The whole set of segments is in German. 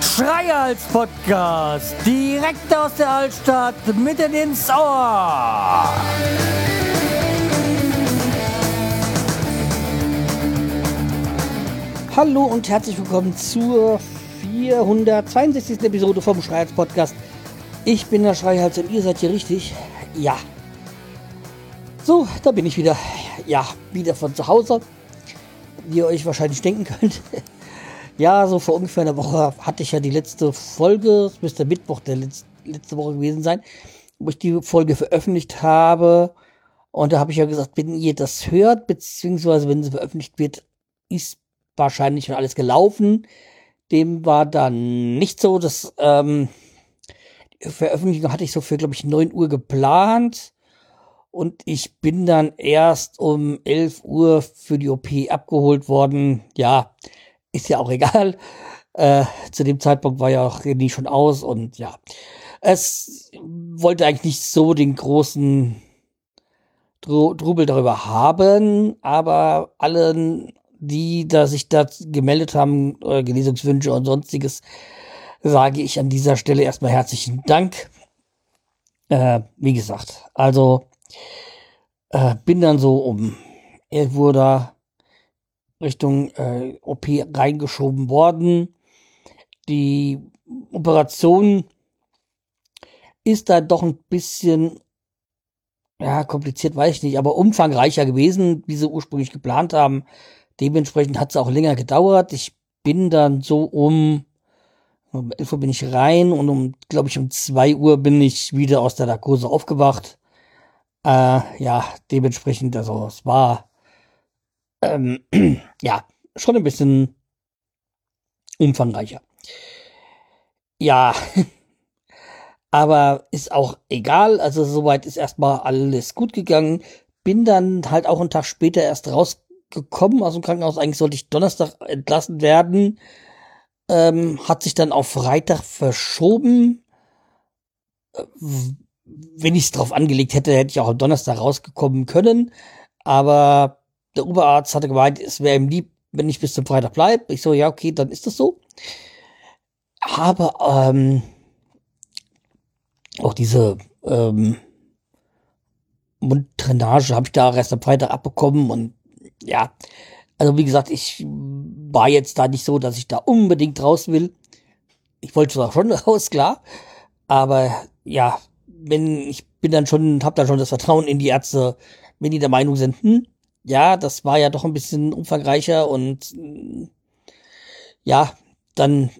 Schreihals Podcast, direkt aus der Altstadt, mitten ins Ohr. Hallo und herzlich willkommen zur 462. Episode vom Schreihals Podcast. Ich bin der Schreihals und ihr seid hier richtig. Ja. So, da bin ich wieder. Ja, wieder von zu Hause. Wie ihr euch wahrscheinlich denken könnt. Ja, so vor ungefähr einer Woche hatte ich ja die letzte Folge, es müsste Mittwoch der letzte, letzte Woche gewesen sein, wo ich die Folge veröffentlicht habe. Und da habe ich ja gesagt, wenn ihr das hört, beziehungsweise wenn sie veröffentlicht wird, ist wahrscheinlich schon alles gelaufen. Dem war dann nicht so. Das ähm, Veröffentlichung hatte ich so für, glaube ich, 9 Uhr geplant. Und ich bin dann erst um 11 Uhr für die OP abgeholt worden. Ja, ist ja auch egal. Äh, zu dem Zeitpunkt war ja auch René schon aus und ja. Es wollte eigentlich nicht so den großen Dru Trubel darüber haben, aber allen, die da sich da gemeldet haben, äh, Genesungswünsche und sonstiges, sage ich an dieser Stelle erstmal herzlichen Dank. Äh, wie gesagt, also äh, bin dann so um 11 Uhr da Richtung äh, OP reingeschoben worden. Die Operation ist da doch ein bisschen, ja, kompliziert weiß ich nicht, aber umfangreicher gewesen, wie sie ursprünglich geplant haben. Dementsprechend hat es auch länger gedauert. Ich bin dann so um, um 11 Uhr bin ich rein und um, glaube ich, um 2 Uhr bin ich wieder aus der Narkose aufgewacht. Äh, ja, dementsprechend, also es war ähm, ja, schon ein bisschen umfangreicher. Ja, aber ist auch egal. Also soweit ist erstmal alles gut gegangen. Bin dann halt auch einen Tag später erst rausgekommen aus dem Krankenhaus. Eigentlich sollte ich Donnerstag entlassen werden. Ähm, hat sich dann auf Freitag verschoben. Wenn ich es drauf angelegt hätte, hätte ich auch am Donnerstag rausgekommen können. Aber der Oberarzt hatte gemeint, es wäre ihm lieb, wenn ich bis zum Freitag bleibe. Ich so, ja, okay, dann ist das so. Aber ähm, auch diese ähm, Munddrainage habe ich da erst am Freitag abbekommen und ja, also wie gesagt, ich war jetzt da nicht so, dass ich da unbedingt raus will. Ich wollte zwar schon raus, klar, aber ja, wenn ich bin dann schon, habe dann schon das Vertrauen in die Ärzte, wenn die der Meinung sind, hm, ja, das war ja doch ein bisschen umfangreicher und mm, ja, dann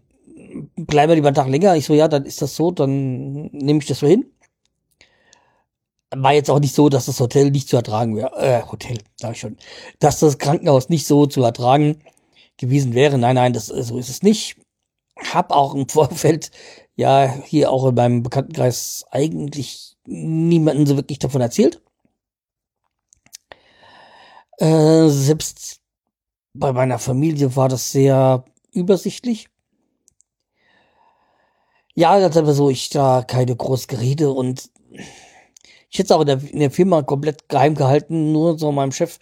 bleiben wir lieber einen Tag länger. Ich so, ja, dann ist das so, dann nehme ich das so hin. War jetzt auch nicht so, dass das Hotel nicht zu ertragen wäre. Äh, Hotel, sag ich schon. Dass das Krankenhaus nicht so zu ertragen gewesen wäre. Nein, nein, das, so ist es nicht. Hab auch im Vorfeld, ja, hier auch in meinem Bekanntenkreis eigentlich niemanden so wirklich davon erzählt. Äh, selbst bei meiner Familie war das sehr übersichtlich. Ja, das ist aber so, ich da keine groß Gerede und ich hätte es auch in der, in der, Firma komplett geheim gehalten, nur so meinem Chef,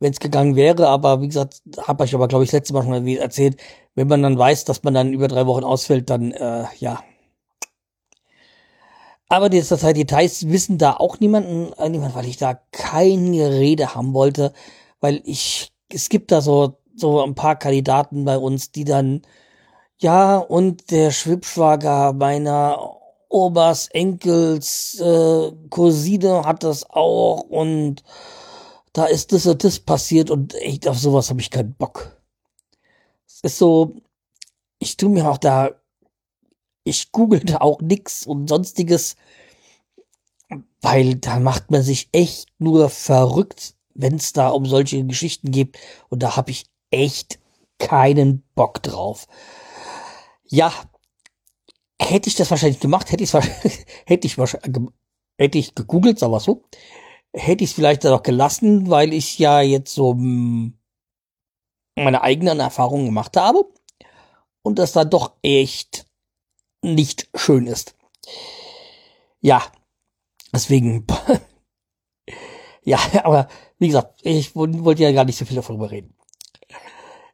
wenn es gegangen wäre. Aber wie gesagt, habe ich aber, glaube ich, letztes Mal schon erzählt, wenn man dann weiß, dass man dann über drei Wochen ausfällt, dann, äh, ja. Aber die, das heißt, Details wissen da auch niemanden, äh, niemand, weil ich da keine Rede haben wollte weil ich, es gibt da so, so ein paar Kandidaten bei uns, die dann, ja, und der Schwibschwager meiner Obers Enkels äh, Cousine hat das auch und da ist das und das passiert und echt auf sowas habe ich keinen Bock. Es ist so, ich tu mir auch da, ich google da auch nix und sonstiges, weil da macht man sich echt nur verrückt wenn es da um solche Geschichten geht. Und da habe ich echt keinen Bock drauf. Ja, hätte ich das wahrscheinlich gemacht, hätte ich hätte ich wahrscheinlich hätte ich gegoogelt, sag mal so, hätte ich es vielleicht auch gelassen, weil ich ja jetzt so hm, meine eigenen Erfahrungen gemacht habe und das dann doch echt nicht schön ist. Ja, deswegen Ja, aber wie gesagt, ich wollte ja gar nicht so viel darüber reden.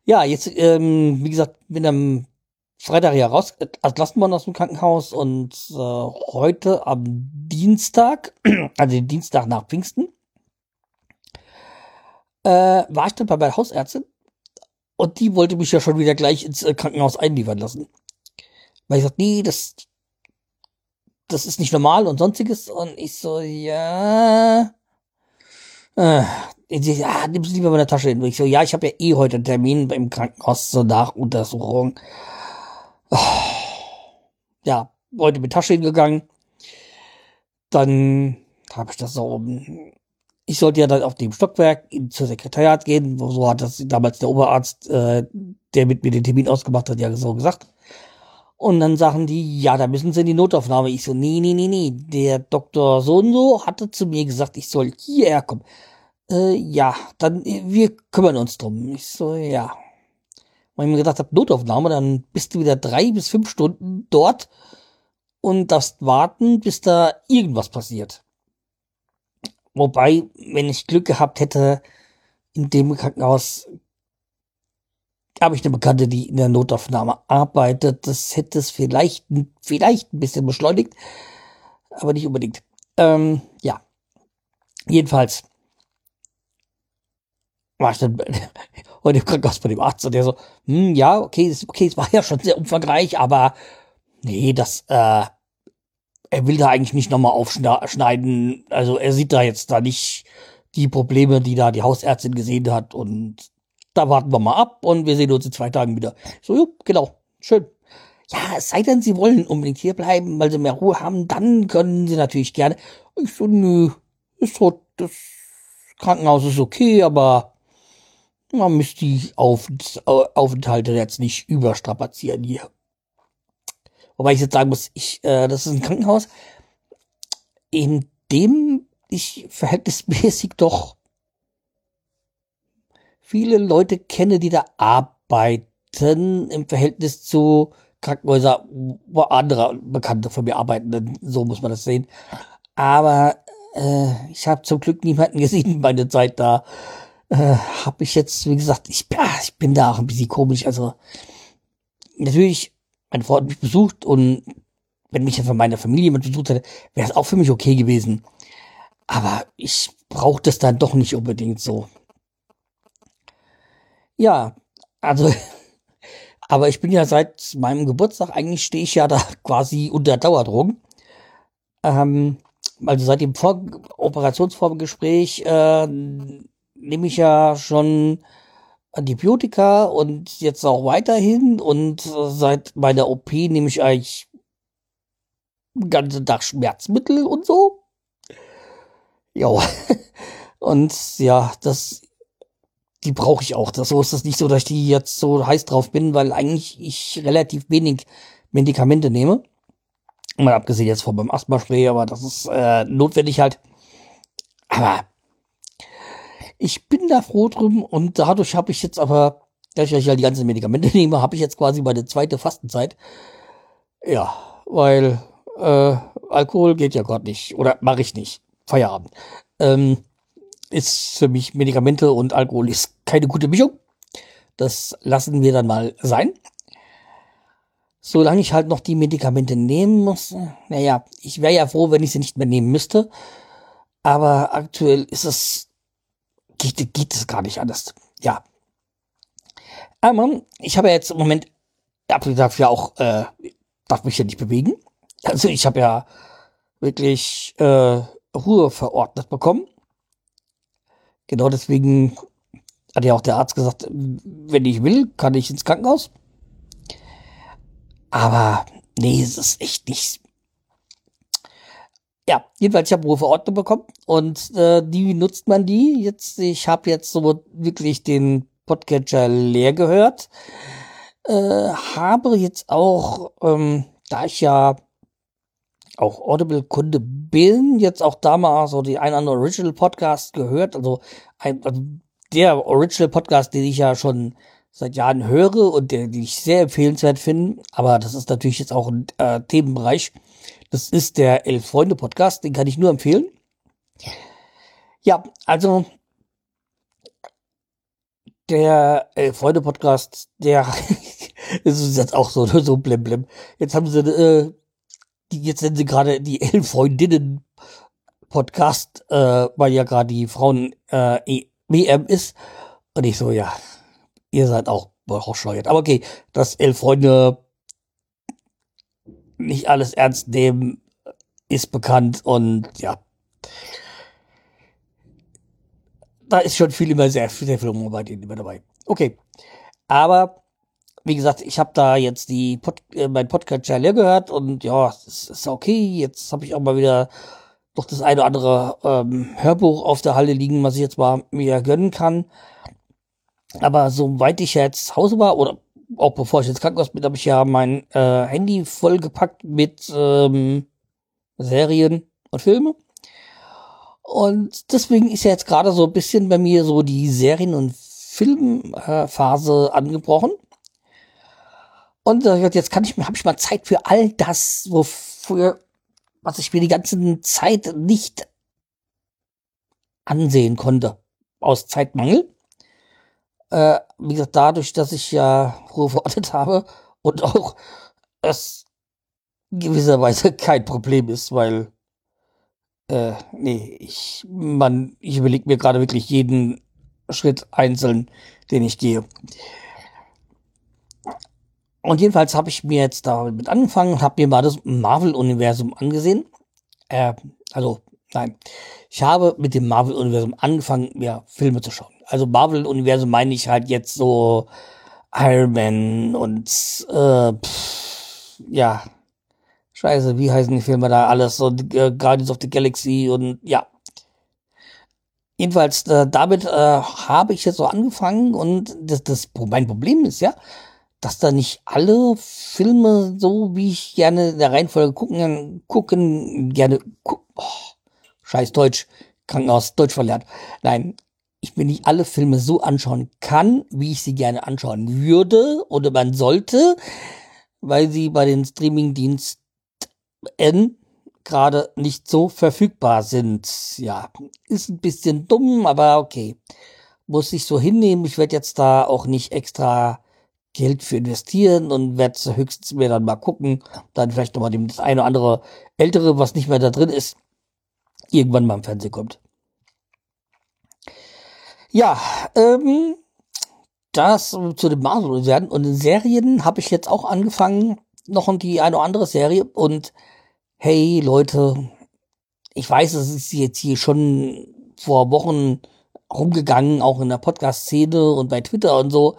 Ja, jetzt, ähm, wie gesagt, bin am Freitag ja raus, entlassen worden aus dem Krankenhaus und äh, heute am Dienstag, also den Dienstag nach Pfingsten, äh, war ich dann bei meiner Hausärztin und die wollte mich ja schon wieder gleich ins äh, Krankenhaus einliefern lassen. Weil ich sagte, nee, das, das ist nicht normal und sonstiges. Und ich so, ja. Äh, sie, ja, nimm es lieber meine Tasche hin. Und ich so, ja, ich habe ja eh heute einen Termin beim Krankenhaus zur Nachuntersuchung. Oh, ja, heute mit Tasche hingegangen. Dann habe ich das so ich sollte ja dann auf dem Stockwerk in, zur Sekretariat gehen, so hat das damals der Oberarzt, äh, der mit mir den Termin ausgemacht hat, ja so gesagt. Und dann sagen die, ja, da müssen sie in die Notaufnahme. Ich so, nee, nee, nee, nee. Der Doktor so und so hatte zu mir gesagt, ich soll hierher kommen. Äh, ja, dann, wir kümmern uns drum. Ich so, ja. Und ich mir gedacht habe, Notaufnahme, dann bist du wieder drei bis fünf Stunden dort und darfst warten, bis da irgendwas passiert. Wobei, wenn ich Glück gehabt hätte, in dem Krankenhaus habe ich eine Bekannte, die in der Notaufnahme arbeitet. Das hätte es vielleicht, vielleicht ein bisschen beschleunigt, aber nicht unbedingt. Ähm, ja. Jedenfalls war ich dann heute im Krankenhaus bei dem Arzt und der so, hm, ja, okay, okay, es war ja schon sehr umfangreich, aber nee, das, äh, er will da eigentlich nicht nochmal aufschneiden. Also er sieht da jetzt da nicht die Probleme, die da die Hausärztin gesehen hat. Und da warten wir mal ab und wir sehen uns in zwei Tagen wieder. So, jo, genau, schön. Ja, es sei denn, sie wollen unbedingt hier bleiben, weil sie mehr Ruhe haben, dann können sie natürlich gerne. Ich so, nö, ist so, das Krankenhaus ist okay, aber man müsste die Aufenthalte jetzt nicht überstrapazieren hier. Wobei ich jetzt sagen muss, ich, äh, das ist ein Krankenhaus, in dem ich verhältnismäßig doch viele Leute kenne, die da arbeiten im Verhältnis zu Krankenhäusern, wo andere Bekannte von mir arbeiten. So muss man das sehen. Aber äh, ich habe zum Glück niemanden gesehen meine Zeit da. Äh, habe ich jetzt, wie gesagt, ich, ja, ich bin da auch ein bisschen komisch. Also natürlich meine Frau hat mich besucht und wenn mich von meiner Familie jemand besucht hätte, wäre es auch für mich okay gewesen. Aber ich brauche das dann doch nicht unbedingt so. Ja, also, aber ich bin ja seit meinem Geburtstag, eigentlich stehe ich ja da quasi unter Dauerdruck. Ähm, also seit dem Vor Operationsvorgespräch äh, nehme ich ja schon Antibiotika und jetzt auch weiterhin und seit meiner OP nehme ich eigentlich den ganzen Tag Schmerzmittel und so. Ja. Und ja, das, die brauche ich auch. Das, so ist das nicht so, dass ich die jetzt so heiß drauf bin, weil eigentlich ich relativ wenig Medikamente nehme. Mal abgesehen jetzt von meinem Asthma-Spray, aber das ist äh, notwendig halt. Aber ich bin da froh drum und dadurch habe ich jetzt aber, dass ich halt die ganzen Medikamente nehme, habe ich jetzt quasi meine zweite Fastenzeit. Ja, weil äh, Alkohol geht ja gerade nicht oder mache ich nicht. Feierabend. Ähm, ist für mich Medikamente und Alkohol ist keine gute Mischung. Das lassen wir dann mal sein. Solange ich halt noch die Medikamente nehmen muss, naja, ich wäre ja froh, wenn ich sie nicht mehr nehmen müsste. Aber aktuell ist es geht, geht es gar nicht anders. Ja. Aber ich habe ja jetzt im Moment, abgesehen dafür auch, äh, darf mich ja nicht bewegen. Also ich habe ja wirklich äh, Ruhe verordnet bekommen. Genau deswegen hat ja auch der Arzt gesagt, wenn ich will, kann ich ins Krankenhaus. Aber nee, es ist echt nicht ja, jedenfalls, ich habe Ruheverordnung bekommen und äh, die nutzt man die. Jetzt, ich habe jetzt so wirklich den Podcatcher leer gehört. Äh, habe jetzt auch, ähm, da ich ja auch Audible-Kunde bin, jetzt auch da mal so die ein andere Original-Podcast gehört. Also, ein, also der Original-Podcast, den ich ja schon seit Jahren höre und der, den ich sehr empfehlenswert finde. Aber das ist natürlich jetzt auch ein äh, Themenbereich, das ist der Elf Freunde Podcast, den kann ich nur empfehlen. Ja, also der äh, Freunde-Podcast, der ist jetzt auch so, so blim blim. Jetzt haben sie, äh, die, jetzt sind sie gerade die elf Freundinnen Podcast, äh, weil ja gerade die Frauen äh, WM ist. Und ich so, ja, ihr seid auch bescheuert. Aber okay, dass elf Freunde nicht alles ernst nehmen, ist bekannt und ja. Da ist schon viel immer sehr, sehr viel Humor bei denen immer dabei. Okay. Aber, wie gesagt, ich habe da jetzt die Pod, äh, mein Podcast leer gehört und ja, es ist okay. Jetzt habe ich auch mal wieder noch das eine oder andere ähm, Hörbuch auf der Halle liegen, was ich jetzt mal mir gönnen kann. Aber soweit ich jetzt zu Hause war, oder auch bevor ich ins Krankenhaus bin, habe ich ja mein äh, Handy vollgepackt mit ähm, Serien und Filme. Und deswegen ist ja jetzt gerade so ein bisschen bei mir so die Serien- und Filmphase äh, angebrochen. Und jetzt kann ich mir, habe ich mal Zeit für all das, wofür, was ich mir die ganze Zeit nicht ansehen konnte. Aus Zeitmangel. Äh, wie gesagt, dadurch, dass ich ja Ruhe verordnet habe und auch es gewisserweise kein Problem ist, weil äh, nee, ich, man, ich überlege mir gerade wirklich jeden Schritt einzeln, den ich gehe. Und jedenfalls habe ich mir jetzt damit angefangen und habe mir mal das Marvel-Universum angesehen. Äh, also, nein. Ich habe mit dem Marvel-Universum angefangen, mir Filme zu schauen also Marvel-Universum meine ich halt jetzt so Iron Man und äh, pff, ja, scheiße, wie heißen die Filme da alles, so äh, Guardians of the Galaxy und ja. Jedenfalls, äh, damit äh, habe ich jetzt so angefangen und das, das, mein Problem ist ja, dass da nicht alle Filme so, wie ich gerne in der Reihenfolge gucken, gucken, gerne, gu oh, scheiß Deutsch, Krankenhaus, Deutsch verlernt. Nein, ich mir nicht alle Filme so anschauen kann, wie ich sie gerne anschauen würde oder man sollte, weil sie bei den Streamingdiensten gerade nicht so verfügbar sind. Ja, ist ein bisschen dumm, aber okay. Muss ich so hinnehmen. Ich werde jetzt da auch nicht extra Geld für investieren und werde höchstens mir dann mal gucken, dann vielleicht nochmal das eine oder andere ältere, was nicht mehr da drin ist, irgendwann mal im Fernsehen kommt. Ja, ähm, das zu den Marvel-Universen. Und in Serien habe ich jetzt auch angefangen, noch die eine oder andere Serie. Und hey, Leute, ich weiß, es ist jetzt hier schon vor Wochen rumgegangen, auch in der Podcast-Szene und bei Twitter und so,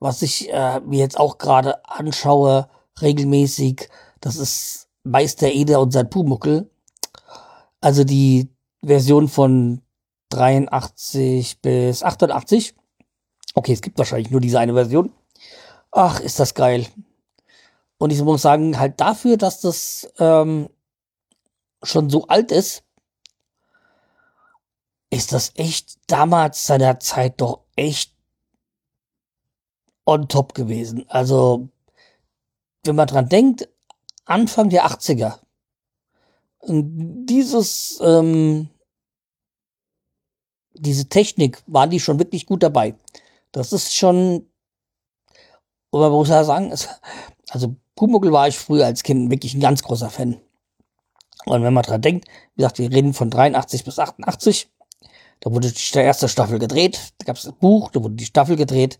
was ich äh, mir jetzt auch gerade anschaue, regelmäßig. Das ist Meister Eder und sein Pumuckel. Also die Version von 83 bis 88. Okay, es gibt wahrscheinlich nur diese eine Version. Ach, ist das geil. Und ich muss sagen, halt dafür, dass das ähm, schon so alt ist, ist das echt damals seiner Zeit doch echt on top gewesen. Also, wenn man dran denkt, Anfang der 80er. Und dieses ähm, diese Technik waren die schon wirklich gut dabei. Das ist schon, aber man muss ja sagen, es, also Pumuckl war ich früher als Kind wirklich ein ganz großer Fan. Und wenn man dran denkt, wie gesagt, wir reden von 83 bis 88, da wurde die erste Staffel gedreht, da gab es das Buch, da wurde die Staffel gedreht.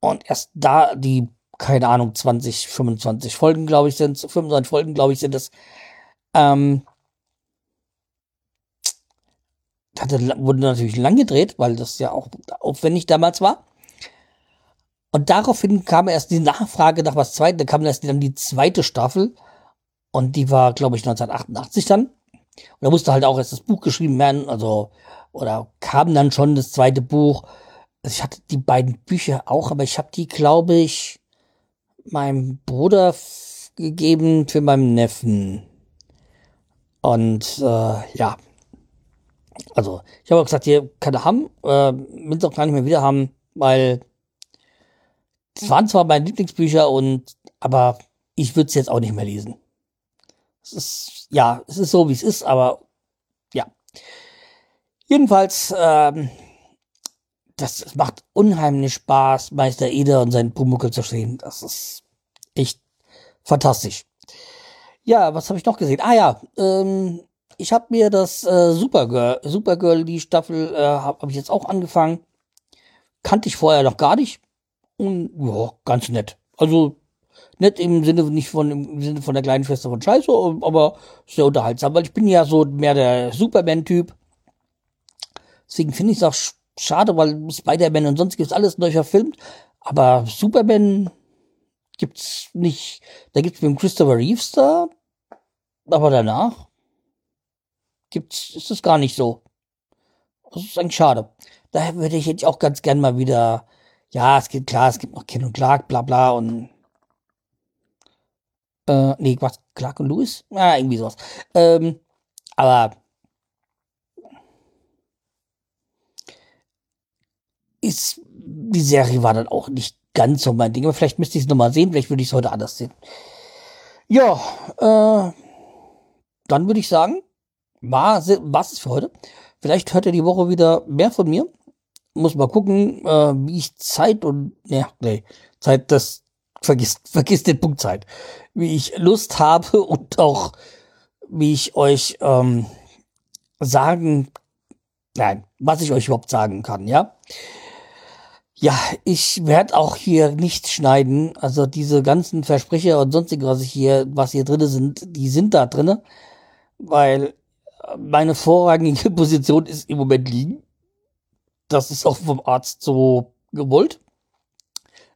Und erst da die, keine Ahnung, 20, 25 Folgen, glaube ich, sind, 25 Folgen, glaube ich, sind es, ähm, hatte, wurde natürlich lang gedreht, weil das ja auch aufwendig damals war. Und daraufhin kam erst die Nachfrage nach was Zweites, da kam erst dann die zweite Staffel. Und die war, glaube ich, 1988 dann. Und da musste halt auch erst das Buch geschrieben werden, also, oder kam dann schon das zweite Buch. Also ich hatte die beiden Bücher auch, aber ich habe die, glaube ich, meinem Bruder gegeben für meinen Neffen. Und äh, ja, also, ich habe auch gesagt, ihr kann er haben, äh, will es auch gar nicht mehr wieder haben, weil es waren zwar meine Lieblingsbücher und, aber ich würde es jetzt auch nicht mehr lesen. Es ist, ja, es ist so, wie es ist, aber ja. Jedenfalls, ähm, das macht unheimlich Spaß, Meister Eder und seinen Pumuckel zu sehen. Das ist echt fantastisch. Ja, was habe ich noch gesehen? Ah ja, ähm, ich habe mir das äh, Supergirl, Supergirl, die Staffel, äh, habe hab ich jetzt auch angefangen. Kannte ich vorher noch gar nicht. Und ja, ganz nett. Also nett im Sinne nicht von im Sinne von der kleinen Schwester von Scheiße, aber sehr unterhaltsam, weil ich bin ja so mehr der Superman-Typ. Deswegen finde ich es auch schade, weil Spider-Man und sonst gibt's alles neu verfilmt. Aber Superman gibt's nicht. Da gibt's mit dem Christopher Reeves da. Aber danach gibt's, ist es gar nicht so. Das ist eigentlich schade. Daher würde ich jetzt auch ganz gern mal wieder, ja, es gibt klar, es gibt noch Ken und Clark, bla bla und äh, nee, was, Clark und Lewis? Ja, irgendwie sowas. Ähm, aber ist, die Serie war dann auch nicht ganz so mein Ding, aber vielleicht müsste ich es nochmal sehen, vielleicht würde ich es heute anders sehen. Ja, äh, dann würde ich sagen, war ist für heute. Vielleicht hört ihr die Woche wieder mehr von mir. Muss mal gucken, äh, wie ich Zeit und, ne, nee, Zeit, das vergisst, vergisst den Punkt Zeit. Wie ich Lust habe und auch wie ich euch ähm, sagen, nein, was ich euch überhaupt sagen kann, ja. Ja, ich werde auch hier nicht schneiden. Also diese ganzen Versprecher und sonstige, was ich hier, was hier drinne sind, die sind da drinne, weil meine vorrangige Position ist im Moment liegen. Das ist auch vom Arzt so gewollt.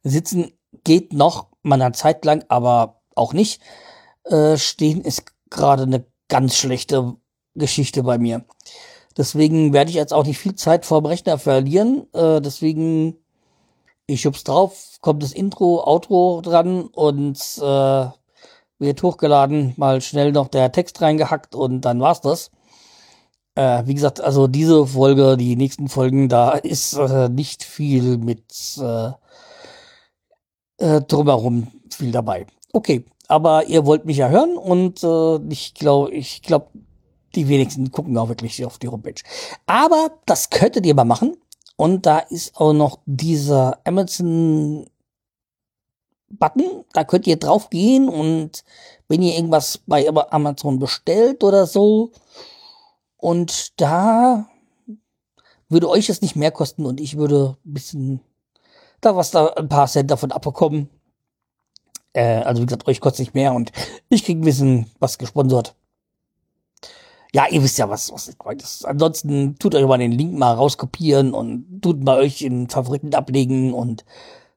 Sitzen geht noch meiner Zeit lang, aber auch nicht. Äh, stehen ist gerade eine ganz schlechte Geschichte bei mir. Deswegen werde ich jetzt auch nicht viel Zeit vor dem Rechner verlieren. Äh, deswegen ich schub's drauf, kommt das Intro, Outro dran und äh, wird hochgeladen, mal schnell noch der Text reingehackt und dann war's das. Äh, wie gesagt, also diese Folge, die nächsten Folgen, da ist äh, nicht viel mit äh, äh, drumherum viel dabei. Okay, aber ihr wollt mich ja hören und äh, ich glaube, ich glaube, die wenigsten gucken auch wirklich auf die Homepage. Aber das könntet ihr mal machen. Und da ist auch noch dieser Amazon Button. Da könnt ihr drauf gehen und wenn ihr irgendwas bei Amazon bestellt oder so. Und da würde euch es nicht mehr kosten und ich würde ein bisschen da was da ein paar Cent davon abbekommen. Äh, also wie gesagt, euch kostet nicht mehr und ich krieg ein bisschen was gesponsert. Ja, ihr wisst ja, was, was ich meine. Ansonsten tut euch mal den Link mal rauskopieren und tut mal euch in Favoriten ablegen und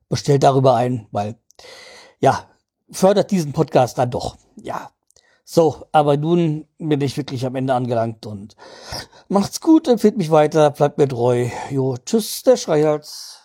bestellt darüber ein, weil, ja, fördert diesen Podcast dann doch. Ja. So, aber nun bin ich wirklich am Ende angelangt und macht's gut, empfiehlt mich weiter, bleibt mir treu. Jo, tschüss, der Schreihals.